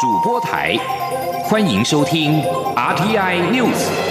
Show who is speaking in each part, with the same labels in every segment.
Speaker 1: 主播台，欢迎收听 RTI News。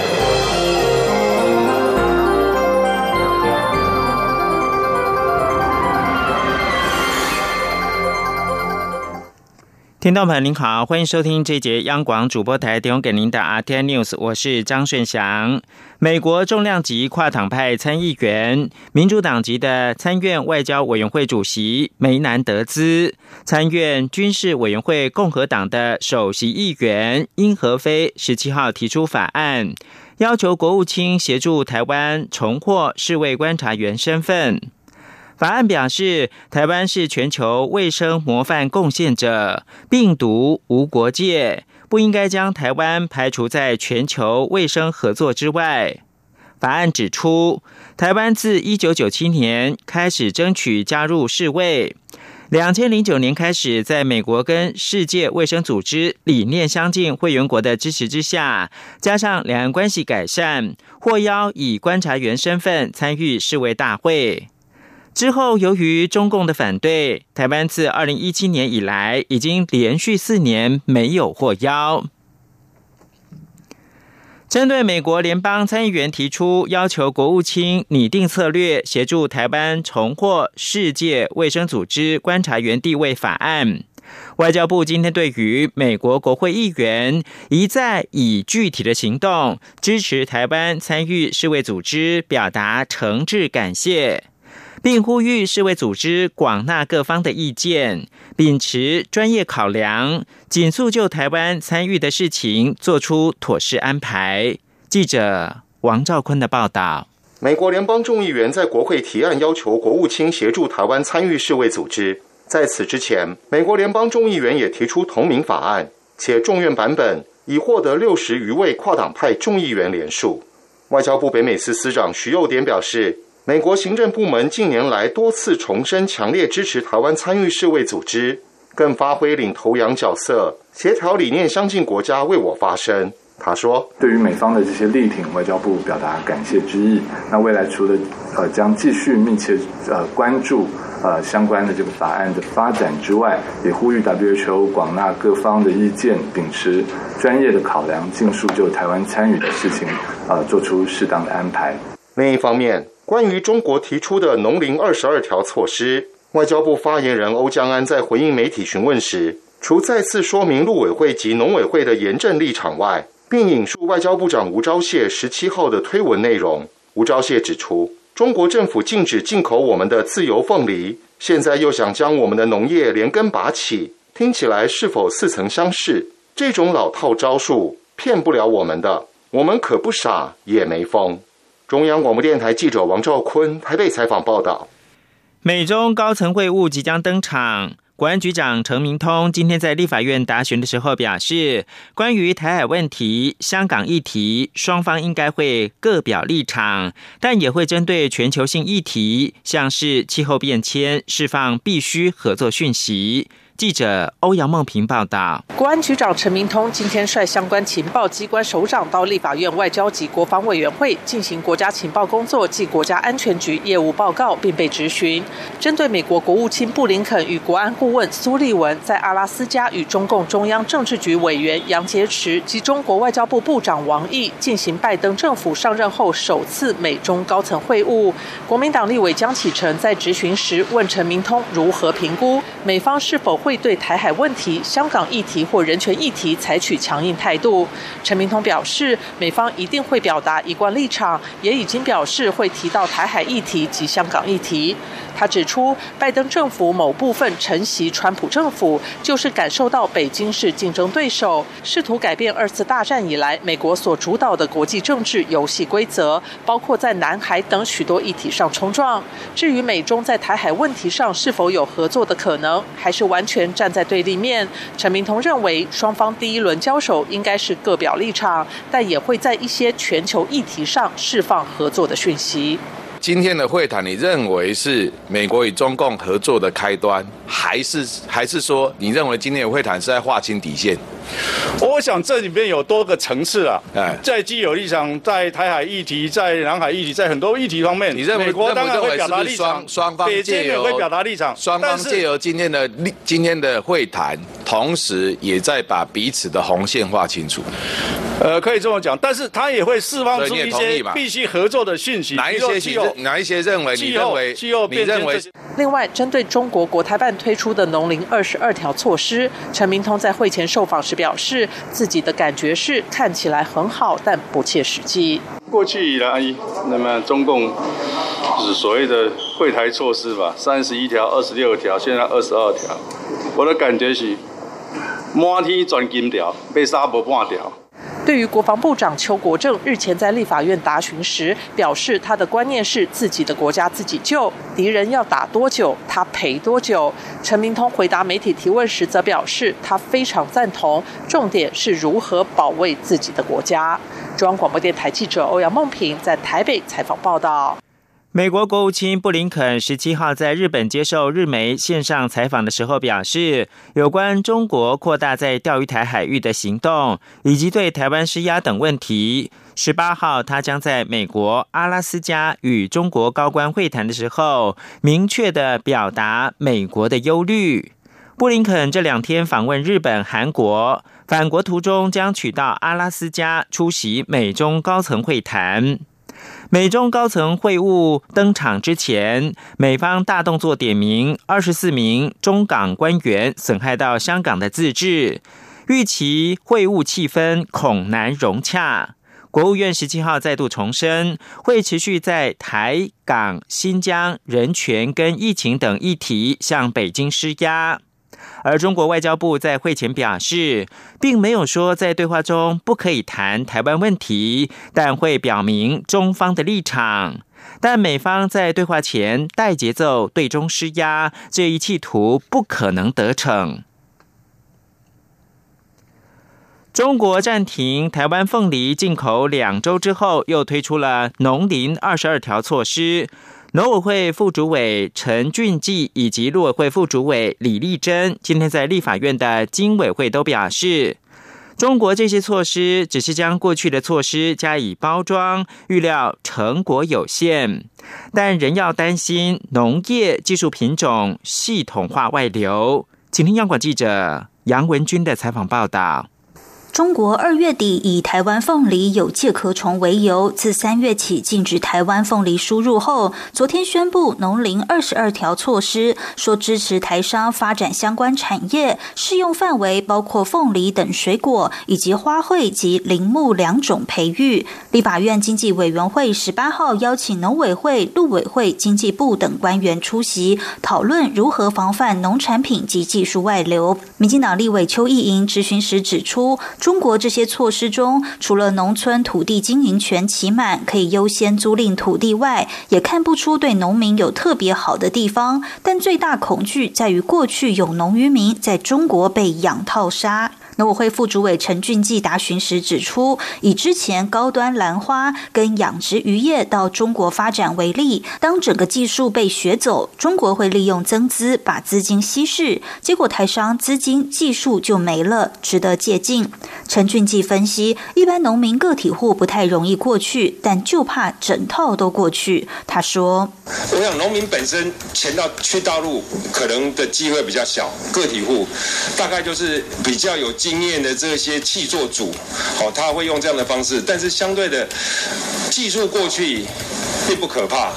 Speaker 2: 听众朋友您好，欢迎收听这节央广主播台提供给您的 RT News，我是张顺祥。美国重量级跨党派参议员、民主党籍的参院外交委员会主席梅南德兹，参院军事委员会共和党的首席议员殷和飞，十七号提出法案，要求国务卿协助台湾重获世卫观察员身份。法案表示，台湾是全球卫生模范贡献者，病毒无国界，不应该将台湾排除在全球卫生合作之外。法案指出，台湾自一九九七年开始争取加入世卫，两千零九年开始，在美国跟世界卫生组织理念相近会员国的支持之下，加上两岸关系改善，获邀以观察员身份参与世卫大会。之后，由于中共的反对，台湾自二零一七年以来已经连续四年没有获邀。针对美国联邦参议员提出要求国务卿拟定策略，协助台湾重获世界卫生组织观察员地位法案，外交部今天对于美国国会议员一再以具体的行动支持台湾参与世卫组织，表达诚挚感谢。并呼吁世卫组织广纳各方的意见，秉持专业考量，紧速就台湾参与的事情做出妥适安排。记者王兆坤的报道：
Speaker 3: 美国联邦众议员在国会提案要求国务卿协助台湾参与世卫组织。在此之前，美国联邦众议员也提出同名法案，且众院版本已获得六十余位跨党派众议员联署。外交部北美司司长徐佑典表示。美国行政部门近年来多次重申强烈支持台湾参与世卫组织，更发挥领头羊角色，协调理念相近国家为我发声。他说：“对于美方的这些力挺，外交部表达感谢之意。那未来除了呃将继续密切呃关注呃相关的这个法案的发展之外，也呼吁 WHO 广纳各方的意见，秉持专业的考量，尽速就台湾参与的事情呃做出适当的安排。另一方面。”关于中国提出的“农林二十二条”措施，外交部发言人欧江安在回应媒体询问时，除再次说明陆委会及农委会的严正立场外，并引述外交部长吴钊燮十七号的推文内容。吴钊燮指出，中国政府禁止进口我们的自由凤梨，现在又想将我们的农业连根拔起，听起来是否似曾相识？这种老套招数骗不了我们的，我们可不傻，也没疯。中央广播电台记者王兆坤台北采访报道：
Speaker 2: 美中高层会晤即将登场。国安局长陈明通今天在立法院答询的时候表示，关于台海问题、香港议题，双方应该会各表立场，但也会针对全球性议题，像是气候变迁，释放必须合作讯息。记者欧阳梦平报道，
Speaker 4: 国安局长陈明通今天率相关情报机关首长到立法院外交及国防委员会进行国家情报工作及国家安全局业务报告，并被质询。针对美国国务卿布林肯与国安顾问苏利文在阿拉斯加与中共中央政治局委员杨洁篪及中国外交部部长王毅进行拜登政府上任后首次美中高层会晤，国民党立委江启臣在质询时问陈明通如何评估美方是否。会对台海问题、香港议题或人权议题采取强硬态度。陈明通表示，美方一定会表达一贯立场，也已经表示会提到台海议题及香港议题。他指出，拜登政府某部分承袭川普政府，就是感受到北京是竞争对手，试图改变二次大战以来美国所主导的国际政治游戏规则，包括在南海等许多议题上冲撞。至于美中在台海问题上是否有合作的可能，还是完全站在对立面？陈明通认为，双方第一轮交手应该是各表立场，但也会在一些全球议题上释放合作的讯息。
Speaker 5: 今天的会谈，你认为是美国与中共合作的开端，还是还是说你认为今天的会谈是在划清底线？
Speaker 6: 我想这里面有多个层次啊，哎，在既有立场，在台海议题，在南海议题，在很多议题方面，
Speaker 5: 你认为
Speaker 6: 美国当然
Speaker 5: 会
Speaker 6: 表达立场，
Speaker 5: 双方借由
Speaker 6: 会表达立场，
Speaker 5: 双方借由今天的今天的会谈，同时也在把彼此的红线画清楚。
Speaker 6: 呃，可以这么讲，但是他也会释放出一些必须合作的讯息。
Speaker 5: 哪一些？哪一些认为？你认为？你认为？
Speaker 4: 另外，针对中国国台办推出的农林二十二条措施，陈明通在会前受访时表示，自己的感觉是看起来很好，但不切实际。
Speaker 6: 过去以来，那么中共就是所谓的会台措施吧，三十一条、二十六条，现在二十二条，我的感觉是满天钻金条，被杀不半条。
Speaker 4: 对于国防部长邱国正日前在立法院答询时表示，他的观念是自己的国家自己救，敌人要打多久他赔多久。陈明通回答媒体提问时则表示，他非常赞同，重点是如何保卫自己的国家。中央广播电台记者欧阳梦平在台北采访报道。
Speaker 2: 美国国务卿布林肯十七号在日本接受日媒线上采访的时候表示，有关中国扩大在钓鱼台海域的行动，以及对台湾施压等问题，十八号他将在美国阿拉斯加与中国高官会谈的时候，明确的表达美国的忧虑。布林肯这两天访问日本、韩国，返国途中将取到阿拉斯加出席美中高层会谈。美中高层会晤登场之前，美方大动作点名二十四名中港官员损害到香港的自治，预期会晤气氛恐难融洽。国务院十七号再度重申，会持续在台港、新疆人权跟疫情等议题向北京施压。而中国外交部在会前表示，并没有说在对话中不可以谈台湾问题，但会表明中方的立场。但美方在对话前带节奏对中施压，这一企图不可能得逞。中国暂停台湾凤梨进口两周之后，又推出了农林二十二条措施。农委会副主委陈俊记以及陆委会副主委李丽珍今天在立法院的经委会都表示，中国这些措施只是将过去的措施加以包装，预料成果有限，但仍要担心农业技术品种系统化外流。请听央广记者杨文军的采访报道。
Speaker 7: 中国二月底以台湾凤梨有介壳虫为由，自三月起禁止台湾凤梨输入后，昨天宣布农林二十二条措施，说支持台商发展相关产业，适用范围包括凤梨等水果，以及花卉及林木两种培育。立法院经济委员会十八号邀请农委会、陆委会、经济部等官员出席讨论，如何防范农产品及技术外流。民进党立委邱意莹质询时指出。中国这些措施中，除了农村土地经营权期满可以优先租赁土地外，也看不出对农民有特别好的地方。但最大恐惧在于，过去有农渔民在中国被养套杀。农委会副主委陈俊记答询时指出，以之前高端兰花跟养殖渔业到中国发展为例，当整个技术被学走，中国会利用增资把资金稀释，结果台商资金技术就没了，值得借鉴。陈俊记分析，一般农民个体户不太容易过去，但就怕整套都过去。他说：“
Speaker 8: 我想农民本身钱到去大陆可能的机会比较小，个体户大概就是比较有。”经验的这些气作组，好，他会用这样的方式，但是相对的技术过去并不可怕，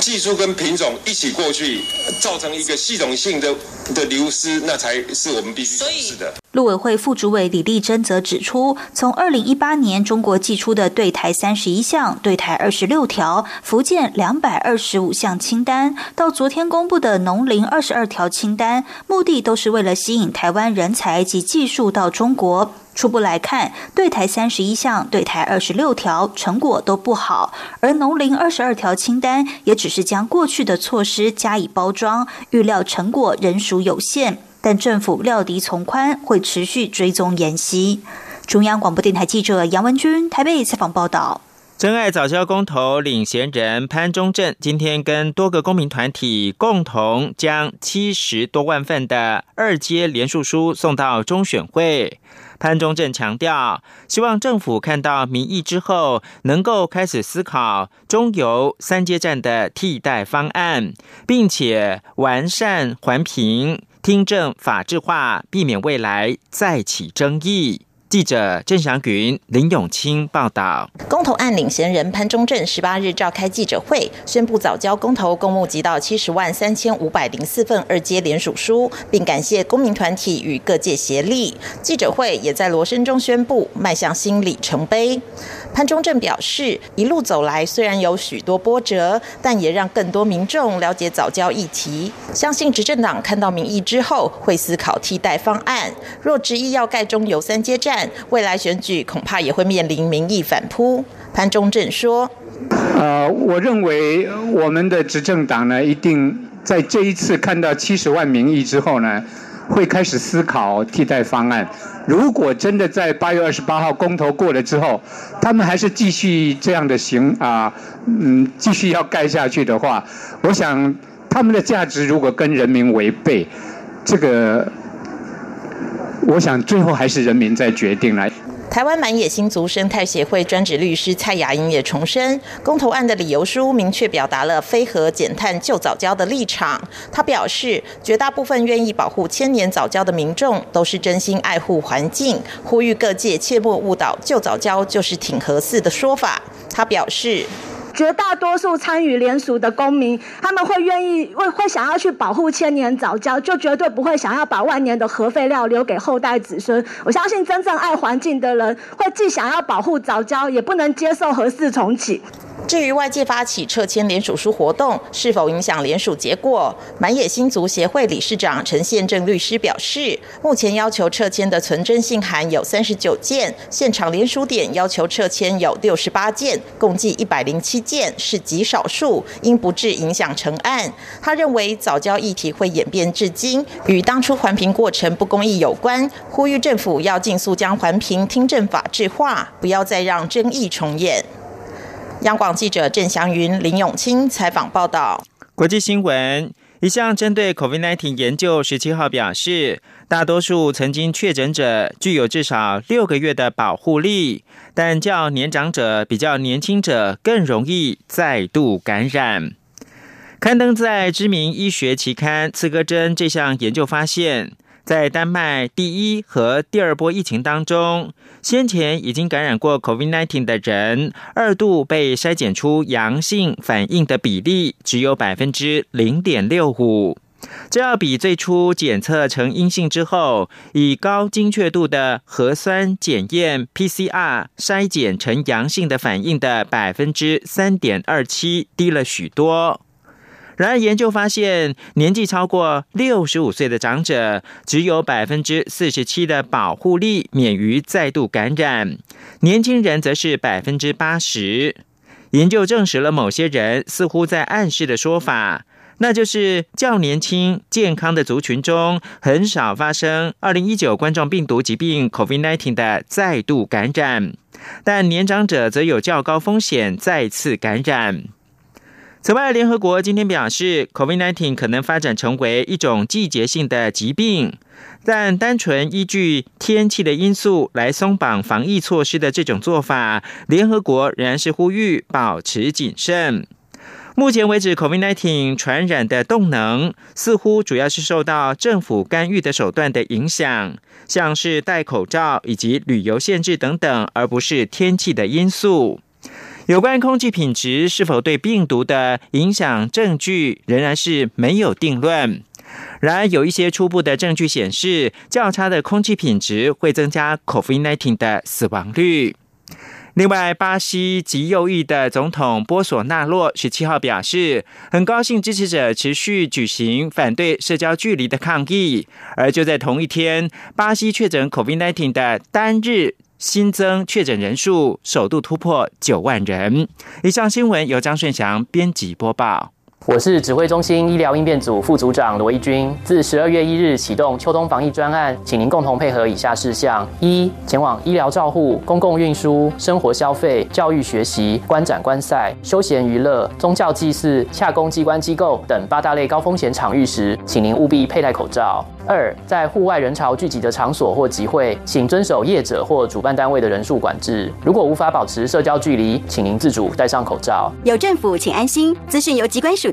Speaker 8: 技术跟品种一起过去，造成一个系统性的的流失，那才是我们必须重视的。
Speaker 7: 陆委会副主委李丽珍则指出，从二零一八年中国寄出的对台三十一项、对台二十六条、福建两百二十五项清单，到昨天公布的农林二十二条清单，目的都是为了吸引台湾人才及技术到中国。初步来看，对台三十一项、对台二十六条成果都不好，而农林二十二条清单也只是将过去的措施加以包装，预料成果仍属有限。但政府料敌从宽，会持续追踪研习。中央广播电台记者杨文军台北采访报道。
Speaker 2: 真爱早教公投领衔人潘中正今天跟多个公民团体共同将七十多万份的二阶联署书送到中选会。潘中正强调，希望政府看到民意之后，能够开始思考中油三阶站的替代方案，并且完善环评。听证法制化，避免未来再起争议。记者郑祥云、林永清报道。
Speaker 9: 公投案领衔人潘中正十八日召开记者会，宣布早交公投共募集到七十万三千五百零四份二阶联署书，并感谢公民团体与各界协力。记者会也在罗声中宣布迈向新里程碑。潘中正表示，一路走来虽然有许多波折，但也让更多民众了解早教议题。相信执政党看到民意之后，会思考替代方案。若执意要盖中有三阶站，未来选举恐怕也会面临民意反扑。潘中正说：“
Speaker 10: 呃，我认为我们的执政党呢，一定在这一次看到七十万民意之后呢，会开始思考替代方案。如果真的在八月二十八号公投过了之后，他们还是继续这样的行啊，嗯，继续要盖下去的话，我想他们的价值如果跟人民违背，这个。”我想最后还是人民在决定来。
Speaker 9: 台湾满野新族生态协会专职律师蔡雅英也重申，公投案的理由书明确表达了非核减碳救早教的立场。他表示，绝大部分愿意保护千年早教的民众都是真心爱护环境，呼吁各界切莫误导救早教就是挺合适的说法。他表示。
Speaker 11: 绝大多数参与联署的公民，他们会愿意会会想要去保护千年早教，就绝对不会想要把万年的核废料留给后代子孙。我相信真正爱环境的人，会既想要保护早教，也不能接受核四重启。
Speaker 9: 至于外界发起撤迁联署书活动是否影响联署结果，满野新族协会理事长陈宪正律师表示，目前要求撤迁的存真信函有三十九件，现场联署点要求撤迁有六十八件，共计一百零七件，是极少数，应不致影响成案。他认为早教议题会演变至今，与当初环评过程不公义有关，呼吁政府要尽速将环评听证法制化，不要再让争议重演。央广记者郑祥云、林永清采访报道。
Speaker 2: 国际新闻：一项针对 COVID-19 研究十七号表示，大多数曾经确诊者具有至少六个月的保护力，但较年长者比较年轻者更容易再度感染。刊登在知名医学期刊《刺格针》这项研究发现。在丹麦第一和第二波疫情当中，先前已经感染过 COVID-19 的人，二度被筛检出阳性反应的比例只有百分之零点六五，这要比最初检测成阴性之后，以高精确度的核酸检验 PCR 筛检成阳性的反应的百分之三点二七低了许多。然而，研究发现，年纪超过六十五岁的长者只有百分之四十七的保护力免于再度感染，年轻人则是百分之八十。研究证实了某些人似乎在暗示的说法，那就是较年轻健康的族群中很少发生二零一九冠状病毒疾病 （COVID-19） 的再度感染，但年长者则有较高风险再次感染。此外，联合国今天表示，COVID-19 可能发展成为一种季节性的疾病，但单纯依据天气的因素来松绑防疫措施的这种做法，联合国仍然是呼吁保持谨慎。目前为止，COVID-19 传染的动能似乎主要是受到政府干预的手段的影响，像是戴口罩以及旅游限制等等，而不是天气的因素。有关空气品质是否对病毒的影响，证据仍然是没有定论。然而，有一些初步的证据显示，较差的空气品质会增加 COVID-19 的死亡率。另外，巴西极右翼的总统波索纳洛十七号表示，很高兴支持者持续举行反对社交距离的抗议。而就在同一天，巴西确诊 COVID-19 的单日。新增确诊人数首度突破九万人。以上新闻由张顺祥编辑播报。
Speaker 12: 我是指挥中心医疗应变组副组长罗义军。自十二月一日启动秋冬防疫专案，请您共同配合以下事项：一、前往医疗照护、公共运输、生活消费、教育学习、观展观赛、休闲娱乐、宗教祭祀、洽公机关机构等八大类高风险场域时，请您务必佩戴口罩。二，在户外人潮聚集的场所或集会，请遵守业者或主办单位的人数管制。如果无法保持社交距离，请您自主戴上口罩。
Speaker 13: 有政府，请安心。资讯由机关署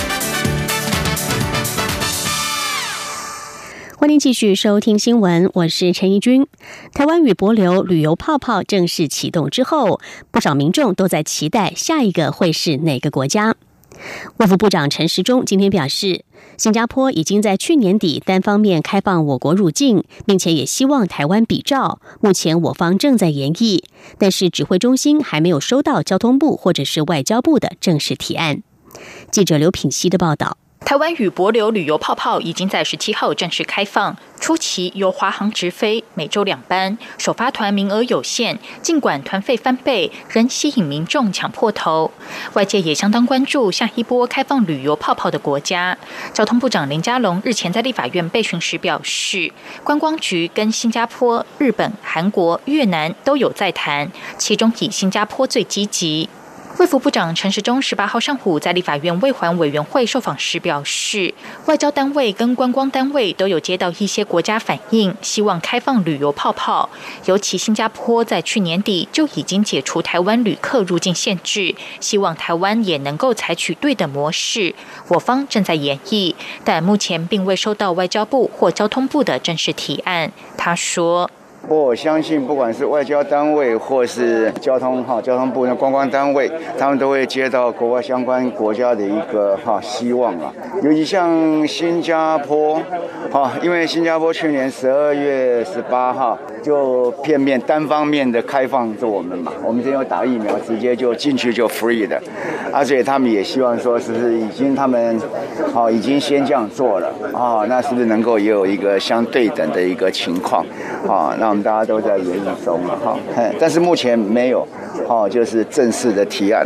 Speaker 13: 欢迎继续收听新闻，我是陈怡君。台湾与博流旅游泡泡正式启动之后，不少民众都在期待下一个会是哪个国家。外务部长陈时中今天表示，新加坡已经在去年底单方面开放我国入境，并且也希望台湾比照。目前我方正在研议，但是指挥中心还没有收到交通部或者是外交部的正式提案。记者刘品熙的报道。
Speaker 14: 台湾与博流旅游泡泡已经在十七号正式开放，初期由华航直飞，每周两班，首发团名额有限。尽管团费翻倍，仍吸引民众抢破头。外界也相当关注下一波开放旅游泡泡的国家。交通部长林佳龙日前在立法院备询时表示，观光局跟新加坡、日本、韩国、越南都有在谈，其中以新加坡最积极。卫副部长陈时中十八号上午在立法院卫环委员会受访时表示，外交单位跟观光单位都有接到一些国家反映，希望开放旅游泡泡。尤其新加坡在去年底就已经解除台湾旅客入境限制，希望台湾也能够采取对等模式。我方正在研议，但目前并未收到外交部或交通部的正式提案。他说。
Speaker 15: 不我相信，不管是外交单位或是交通哈交通部的观光单位，他们都会接到国外相关国家的一个哈希望啊。尤其像新加坡，哈，因为新加坡去年十二月十八号就片面单方面的开放着我们嘛，我们这边打疫苗，直接就进去就 free 的，而且他们也希望说，是不是已经他们好已经先这样做了啊？那是不是能够也有一个相对等的一个情况啊？那我们大家都在研议中了哈，但是目前没有，哦，就是正式的提案。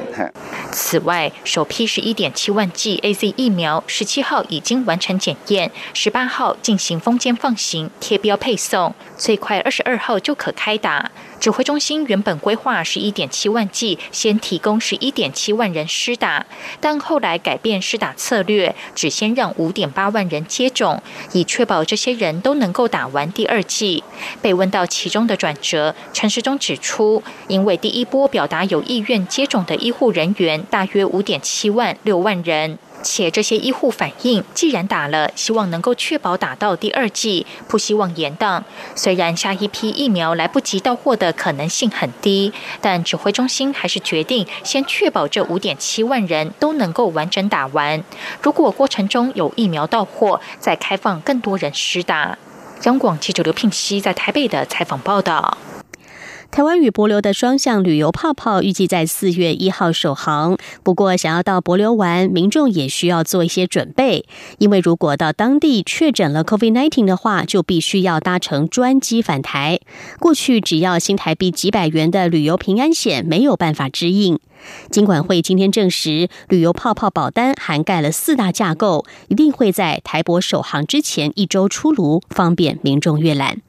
Speaker 14: 此外，首批十一点七万剂 A Z 疫苗，十七号已经完成检验，十八号进行封间放行、贴标配送，最快二十二号就可开打。指挥中心原本规划十一点七万剂，先提供十一点七万人施打，但后来改变施打策略，只先让五点八万人接种，以确保这些人都能够打完第二剂。被问到其中的转折，陈时中指出，因为第一波表达有意愿接种的医护人员大约五点七万六万人。且这些医护反映，既然打了，希望能够确保打到第二剂，不希望延宕。虽然下一批疫苗来不及到货的可能性很低，但指挥中心还是决定先确保这五点七万人都能够完整打完。如果过程中有疫苗到货，再开放更多人施打。央广记者刘聘熙在台北的采访报道。
Speaker 13: 台湾与博流的双向旅游泡泡预计在四月一号首航。不过，想要到博流玩，民众也需要做一些准备，因为如果到当地确诊了 COVID-19 的话，就必须要搭乘专机返台。过去只要新台币几百元的旅游平安险没有办法支应。金管会今天证实，旅游泡泡保单涵盖了四大架构，一定会在台博首航之前一周出炉，方便民众阅览。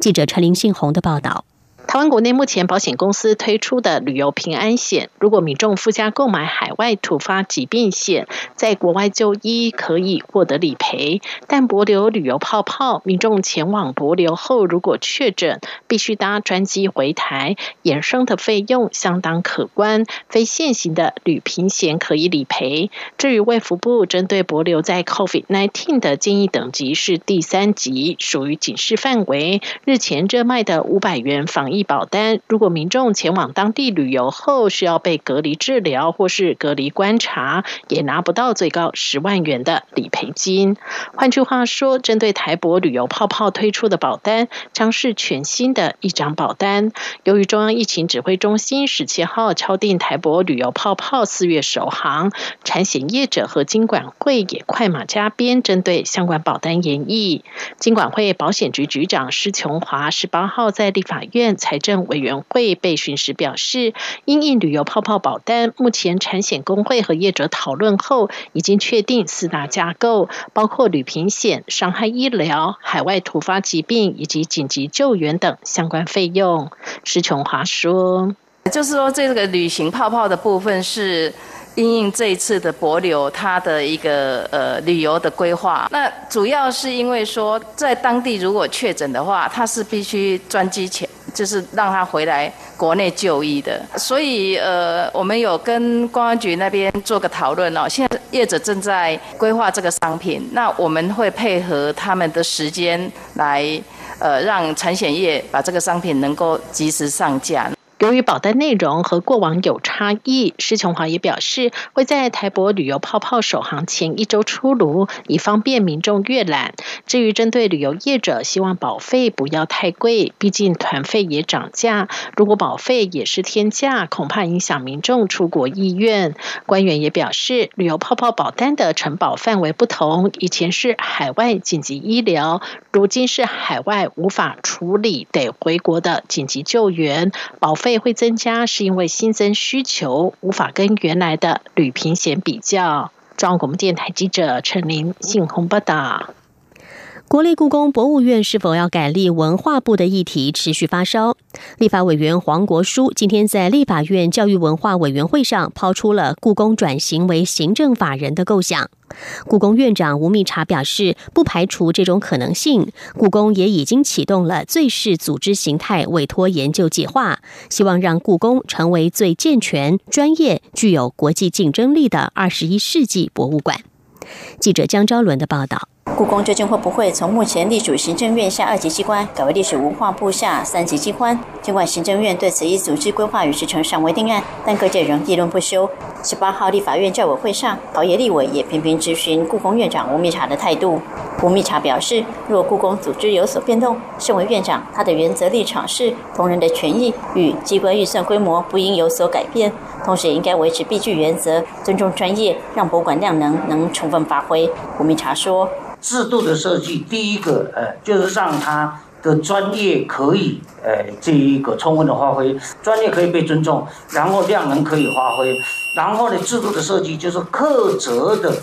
Speaker 13: 记者陈林信宏的报道。
Speaker 16: 台湾国内目前保险公司推出的旅游平安险，如果民众附加购买海外突发疾病险，在国外就医可以获得理赔。但博流旅游泡泡，民众前往博流后如果确诊，必须搭专机回台，衍生的费用相当可观。非现行的旅平险可以理赔。至于卫福部针对博流在 COVID-19 的建议等级是第三级，属于警示范围。日前热卖的五百元防一保单，如果民众前往当地旅游后需要被隔离治疗或是隔离观察，也拿不到最高十万元的理赔金。换句话说，针对台博旅游泡泡推出的保单，将是全新的一张保单。由于中央疫情指挥中心十七号敲定台博旅游泡泡四月首航，产险业者和金管会也快马加鞭，针对相关保单研议。金管会保险局局长施琼华十八号在立法院。财政委员会被询时表示，因应旅游泡泡保单，目前产险工会和业者讨论后，已经确定四大架构，包括旅平险、伤害医疗、海外突发疾病以及紧急救援等相关费用。施琼华说：“
Speaker 17: 就是说，这个旅行泡泡的部分是。”因应这一次的博流，它的一个呃旅游的规划，那主要是因为说，在当地如果确诊的话，他是必须专机前，就是让他回来国内就医的。所以呃，我们有跟公安局那边做个讨论哦。现在业者正在规划这个商品，那我们会配合他们的时间来，呃，让产险业把这个商品能够及时上架。
Speaker 16: 由于保单内容和过往有差异，施琼华也表示会在台博旅游泡泡首航前一周出炉，以方便民众阅览。至于针对旅游业者，希望保费不要太贵，毕竟团费也涨价。如果保费也是天价，恐怕影响民众出国意愿。官员也表示，旅游泡泡保单的承保范围不同，以前是海外紧急医疗，如今是海外无法处理得回国的紧急救援，保费。会增加，是因为新增需求无法跟原来的旅平险比较。中央广播电台记者陈琳信鸿报道。
Speaker 13: 国立故宫博物院是否要改立文化部的议题持续发烧。立法委员黄国书今天在立法院教育文化委员会上抛出了故宫转型为行政法人的构想。故宫院长吴密察表示，不排除这种可能性。故宫也已经启动了最适组织形态委托研究计划，希望让故宫成为最健全、专业、具有国际竞争力的二十一世纪博物馆。记者江昭伦的报道。
Speaker 18: 故宫究竟会不会从目前隶属行政院下二级机关改为隶属文化部下三级机关？尽管行政院对此一组织规划与时程尚未定案，但各界仍议论不休。十八号立法院教委会上，陶冶立委也频频质询故宫院长吴密察的态度。吴密察表示，若故宫组织有所变动，身为院长，他的原则立场是同仁的权益与机关预算规模不应有所改变，同时也应该维持必具原则，尊重专业，让博物馆量能能充分发挥。吴密察说。
Speaker 19: 制度的设计，第一个，呃，就是让他的专业可以，呃，这一个充分的发挥，专业可以被尊重，然后量能可以发挥，然后呢，制度的设计就是克责的，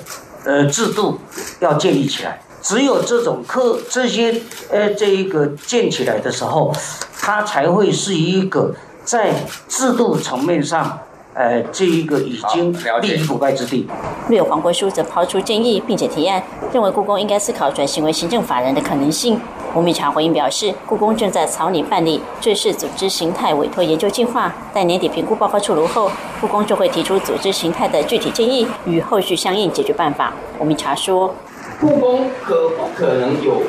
Speaker 19: 呃，制度要建立起来。只有这种克这些，呃，这一个建起来的时候，它才会是一个在制度层面上。呃，这一个已经立于腐败之地。
Speaker 18: 略有黄国书则抛出建议，并且提案，认为故宫应该思考转型为行政法人的可能性。吴密察回应表示，故宫正在草拟办理最适组织形态委托研究计划，待年底评估报告出炉后，故宫就会提出组织形态的具体建议与后续相应解决办法。吴密察说，
Speaker 20: 故宫可不可能有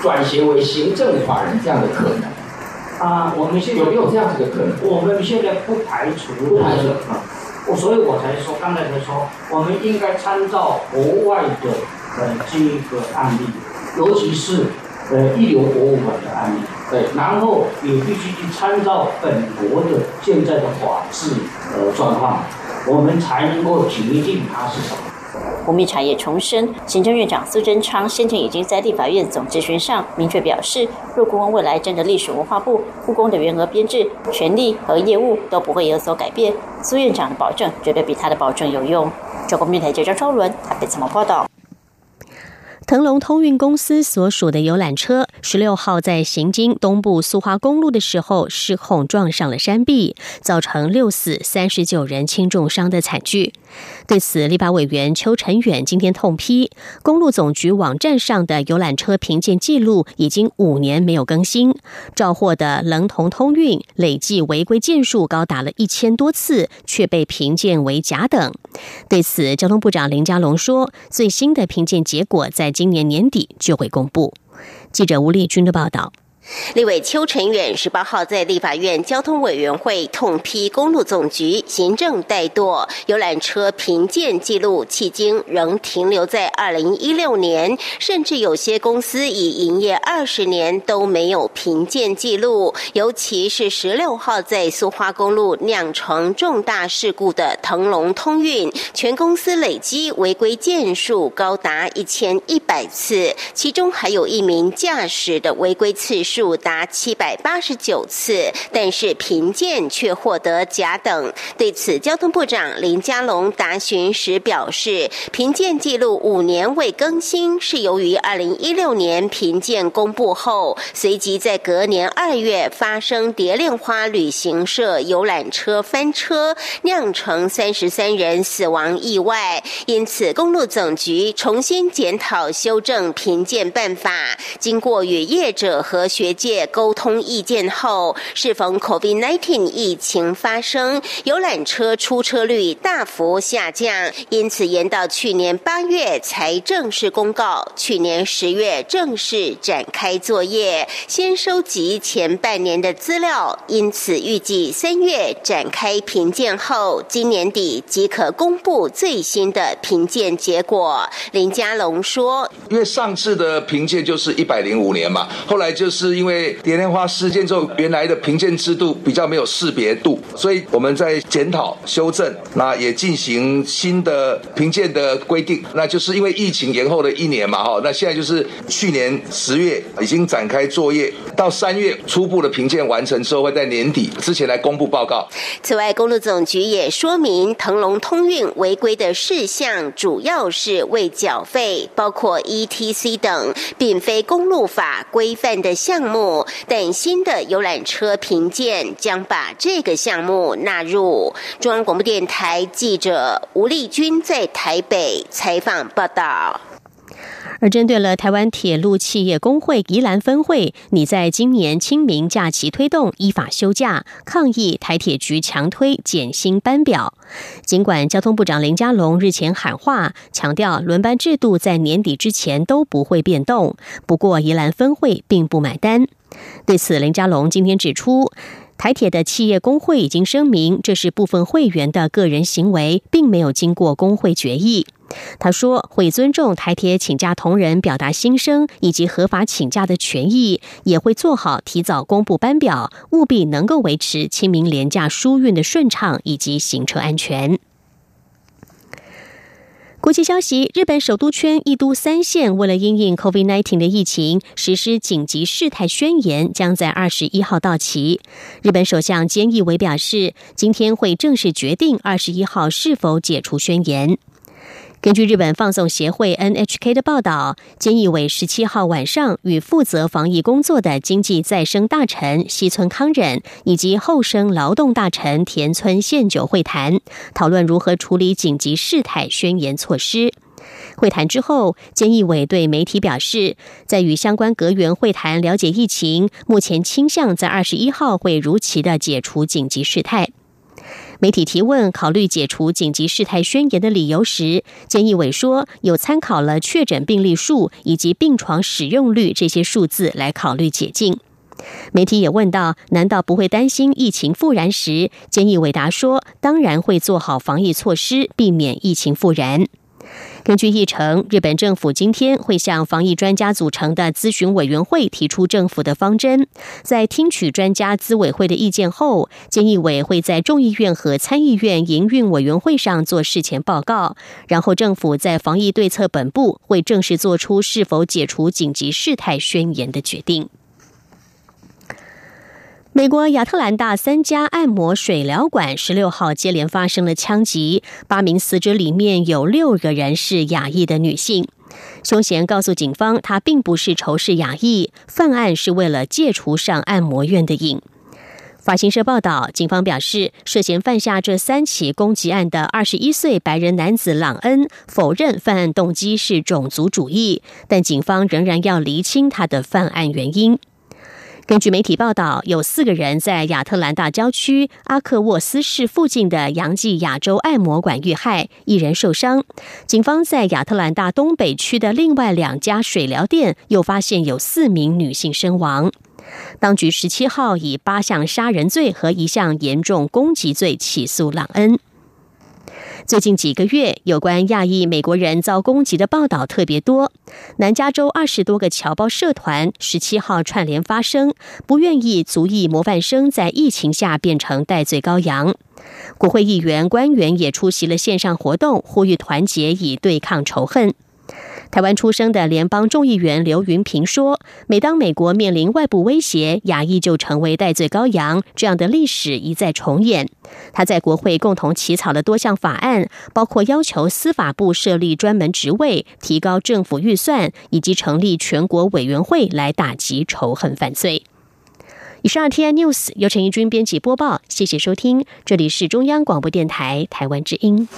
Speaker 20: 转型为行政法人这样的可能？
Speaker 19: 啊，我们现在
Speaker 20: 有没有这样子的可能？
Speaker 19: 我们现在不排除，不排除啊。我所以我才说，刚才才说，我们应该参照国外的呃这个案例，尤其是呃一流博物馆的案例，对，然后也必须去参照本国的现在的法治呃状况，我们才能够决定它是什么。
Speaker 18: 吴秘产业重生，行政院长苏贞昌先前已经在立法院总咨询上明确表示，若故宫未来真的历史文化部，故宫的员额编制、权力和业务都不会有所改变。苏院长的保证绝对比他的保证有用。中国面台记者张超伦台北怎么报道？
Speaker 13: 腾龙通运公司所属的游览车，十六号在行经东部苏花公路的时候失控撞上了山壁，造成六死三十九人轻重伤的惨剧。对此，立法委员邱成远今天痛批，公路总局网站上的游览车评鉴记录已经五年没有更新，召获的龙腾通运累计违规件数高达了一千多次，却被评鉴为甲等。对此，交通部长林佳龙说，最新的评鉴结果在今年年底就会公布。记者吴丽君的报道。
Speaker 21: 立委邱成远十八号在立法院交通委员会痛批公路总局行政怠惰，游览车评鉴记录迄今仍停留在二零一六年，甚至有些公司已营业二十年都没有评鉴记录。尤其是十六号在苏花公路酿成重大事故的腾龙通运，全公司累积违规件数高达一千一百次，其中还有一名驾驶的违规次数。数达七百八十九次，但是评鉴却获得甲等。对此，交通部长林佳龙答询时表示，评鉴记录五年未更新，是由于二零一六年评鉴公布后，随即在隔年二月发生蝶恋花旅行社游览车翻车，酿成三十三人死亡意外，因此公路总局重新检讨修正评鉴办法，经过与业者和。学学界沟通意见后，适逢 COVID-19 疫情发生，游览车出车率大幅下降，因此延到去年八月才正式公告，去年十月正式展开作业，先收集前半年的资料，因此预计三月展开评鉴后，今年底即可公布最新的评鉴结果。林佳龙说：“
Speaker 5: 因为上次的评鉴就是一百零五年嘛，后来就是因为蝶恋花事件之后，原来的评鉴制度比较没有识别度，所以我们在检讨修正，那也进行新的评鉴的规定。那就是因为疫情延后了一年嘛，哈，那现在就是去年十月已经展开作业，到三月初步的评鉴完成之后，会在年底之前来公布报告。
Speaker 21: 此外，公路总局也说明，腾龙通运违规的事项主要是未缴费，包括 ETC 等，并非公路法规范的项目。等新的游览车评鉴将把这个项目纳入。中央广播电台记者吴丽君在台北采访报道。
Speaker 13: 而针对了台湾铁路企业工会宜兰分会，你在今年清明假期推动依法休假，抗议台铁局强推减薪班表。尽管交通部长林佳龙日前喊话，强调轮班制度在年底之前都不会变动，不过宜兰分会并不买单。对此，林佳龙今天指出，台铁的企业工会已经声明，这是部分会员的个人行为，并没有经过工会决议。他说会尊重台铁请假同仁表达心声以及合法请假的权益，也会做好提早公布班表，务必能够维持清明廉价疏运的顺畅以及行车安全。国际消息：日本首都圈一都三县为了因应 COVID-19 的疫情，实施紧急事态宣言，将在二十一号到期。日本首相菅义伟表示，今天会正式决定二十一号是否解除宣言。根据日本放送协会 NHK 的报道，菅义伟十七号晚上与负责防疫工作的经济再生大臣西村康忍以及后生劳动大臣田村宪久会谈，讨论如何处理紧急事态宣言措施。会谈之后，菅义伟对媒体表示，在与相关阁员会谈了解疫情，目前倾向在二十一号会如期的解除紧急事态。媒体提问考虑解除紧急事态宣言的理由时，菅义伟说有参考了确诊病例数以及病床使用率这些数字来考虑解禁。媒体也问到，难道不会担心疫情复燃时，菅义伟答说，当然会做好防疫措施，避免疫情复燃。根据议程，日本政府今天会向防疫专家组成的咨询委员会提出政府的方针。在听取专家资委会的意见后，建议委会在众议院和参议院营运委员会上做事前报告。然后，政府在防疫对策本部会正式做出是否解除紧急事态宣言的决定。美国亚特兰大三家按摩水疗馆十六号接连发生了枪击，八名死者里面有六个人是亚裔的女性。凶嫌告诉警方，他并不是仇视亚裔，犯案是为了戒除上按摩院的瘾。法新社报道，警方表示，涉嫌犯下这三起攻击案的二十一岁白人男子朗恩否认犯案动机是种族主义，但警方仍然要厘清他的犯案原因。根据媒体报道，有四个人在亚特兰大郊区阿克沃斯市附近的杨记亚洲按摩馆遇害，一人受伤。警方在亚特兰大东北区的另外两家水疗店又发现有四名女性身亡。当局十七号以八项杀人罪和一项严重攻击罪起诉朗恩。最近几个月，有关亚裔美国人遭攻击的报道特别多。南加州二十多个侨胞社团十七号串联发声，不愿意族裔模范生在疫情下变成戴罪羔羊。国会议员、官员也出席了线上活动，呼吁团结以对抗仇恨。台湾出生的联邦众议员刘云平说：“每当美国面临外部威胁，亚裔就成为戴罪羔羊，这样的历史一再重演。”他在国会共同起草了多项法案，包括要求司法部设立专门职位、提高政府预算，以及成立全国委员会来打击仇恨犯罪。以上 T I News 由陈义军编辑播报，谢谢收听，这里是中央广播电台台湾之音。